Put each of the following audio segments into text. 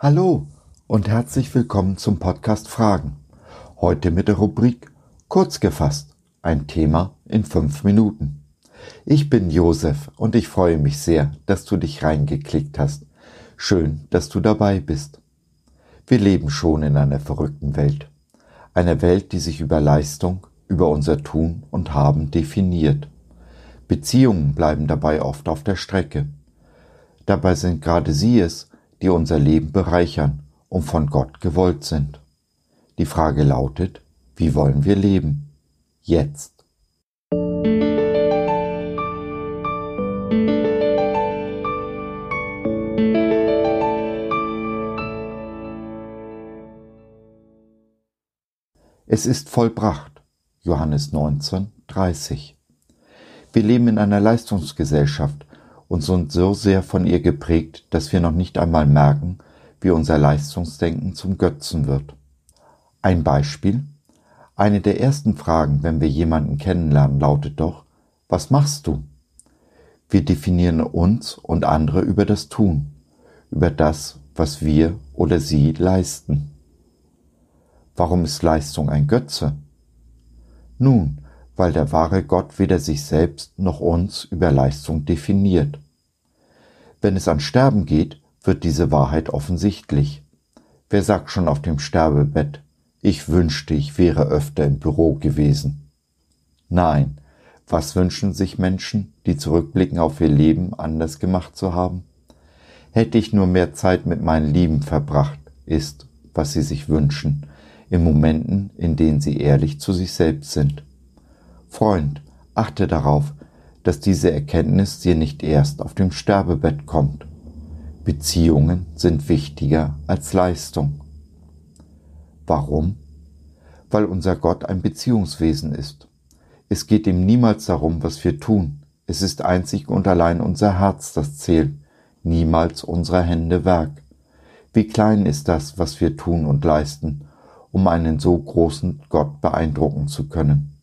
Hallo und herzlich willkommen zum Podcast Fragen. Heute mit der Rubrik Kurz gefasst, ein Thema in fünf Minuten. Ich bin Josef und ich freue mich sehr, dass du dich reingeklickt hast. Schön, dass du dabei bist. Wir leben schon in einer verrückten Welt. Einer Welt, die sich über Leistung, über unser Tun und Haben definiert. Beziehungen bleiben dabei oft auf der Strecke. Dabei sind gerade sie es, die unser Leben bereichern und von Gott gewollt sind. Die Frage lautet, wie wollen wir leben? Jetzt. Es ist vollbracht. Johannes 19, 30. Wir leben in einer Leistungsgesellschaft, und sind so sehr von ihr geprägt, dass wir noch nicht einmal merken, wie unser Leistungsdenken zum Götzen wird. Ein Beispiel. Eine der ersten Fragen, wenn wir jemanden kennenlernen, lautet doch, was machst du? Wir definieren uns und andere über das Tun, über das, was wir oder sie leisten. Warum ist Leistung ein Götze? Nun, weil der wahre Gott weder sich selbst noch uns über Leistung definiert. Wenn es an Sterben geht, wird diese Wahrheit offensichtlich. Wer sagt schon auf dem Sterbebett, ich wünschte, ich wäre öfter im Büro gewesen? Nein, was wünschen sich Menschen, die zurückblicken auf ihr Leben anders gemacht zu haben? Hätte ich nur mehr Zeit mit meinen Lieben verbracht, ist, was sie sich wünschen, in Momenten, in denen sie ehrlich zu sich selbst sind. Freund, achte darauf, dass diese Erkenntnis dir nicht erst auf dem Sterbebett kommt. Beziehungen sind wichtiger als Leistung. Warum? Weil unser Gott ein Beziehungswesen ist. Es geht ihm niemals darum, was wir tun. Es ist einzig und allein unser Herz, das zählt, niemals unsere Hände Werk. Wie klein ist das, was wir tun und leisten, um einen so großen Gott beeindrucken zu können.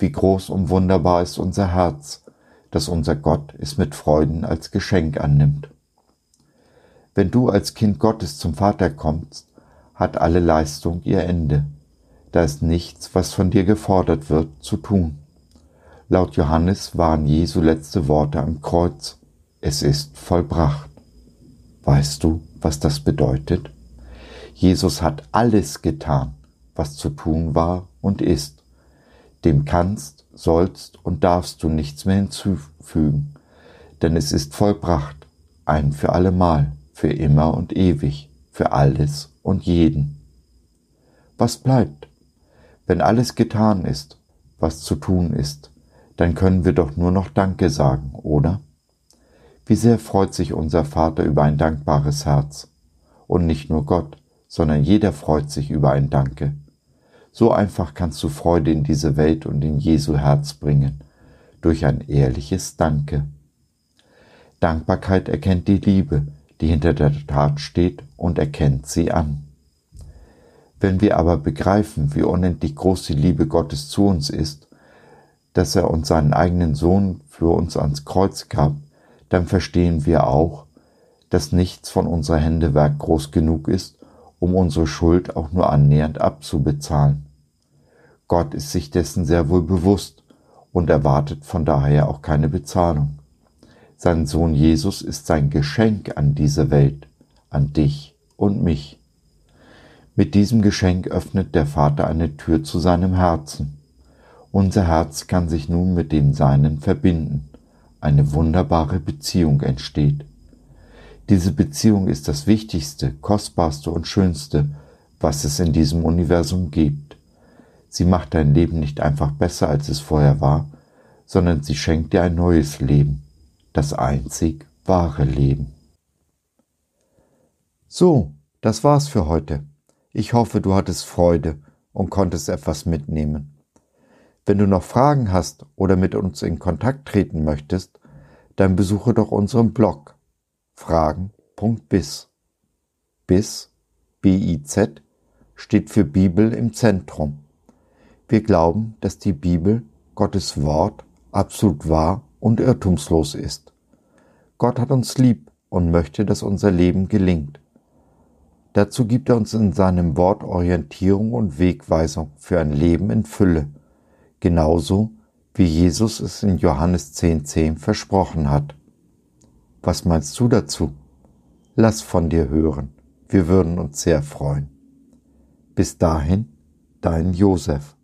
Wie groß und wunderbar ist unser Herz, dass unser Gott es mit Freuden als Geschenk annimmt. Wenn du als Kind Gottes zum Vater kommst, hat alle Leistung ihr Ende. Da ist nichts, was von dir gefordert wird, zu tun. Laut Johannes waren Jesu letzte Worte am Kreuz. Es ist vollbracht. Weißt du, was das bedeutet? Jesus hat alles getan, was zu tun war und ist dem kannst, sollst und darfst du nichts mehr hinzufügen, denn es ist vollbracht, ein für allemal, für immer und ewig, für alles und jeden. Was bleibt? Wenn alles getan ist, was zu tun ist, dann können wir doch nur noch Danke sagen, oder? Wie sehr freut sich unser Vater über ein dankbares Herz. Und nicht nur Gott, sondern jeder freut sich über ein Danke. So einfach kannst du Freude in diese Welt und in Jesu Herz bringen, durch ein ehrliches Danke. Dankbarkeit erkennt die Liebe, die hinter der Tat steht und erkennt sie an. Wenn wir aber begreifen, wie unendlich groß die Liebe Gottes zu uns ist, dass er uns seinen eigenen Sohn für uns ans Kreuz gab, dann verstehen wir auch, dass nichts von unserer Hände Werk groß genug ist, um unsere Schuld auch nur annähernd abzubezahlen. Gott ist sich dessen sehr wohl bewusst und erwartet von daher auch keine Bezahlung. Sein Sohn Jesus ist sein Geschenk an diese Welt, an dich und mich. Mit diesem Geschenk öffnet der Vater eine Tür zu seinem Herzen. Unser Herz kann sich nun mit dem Seinen verbinden. Eine wunderbare Beziehung entsteht. Diese Beziehung ist das Wichtigste, Kostbarste und Schönste, was es in diesem Universum gibt. Sie macht dein Leben nicht einfach besser, als es vorher war, sondern sie schenkt dir ein neues Leben, das einzig wahre Leben. So, das war's für heute. Ich hoffe, du hattest Freude und konntest etwas mitnehmen. Wenn du noch Fragen hast oder mit uns in Kontakt treten möchtest, dann besuche doch unseren Blog fragen.biz. Biz, B-I-Z, steht für Bibel im Zentrum. Wir glauben, dass die Bibel, Gottes Wort, absolut wahr und irrtumslos ist. Gott hat uns lieb und möchte, dass unser Leben gelingt. Dazu gibt er uns in seinem Wort Orientierung und Wegweisung für ein Leben in Fülle, genauso wie Jesus es in Johannes 10.10 10 versprochen hat. Was meinst du dazu? Lass von dir hören, wir würden uns sehr freuen. Bis dahin, dein Josef.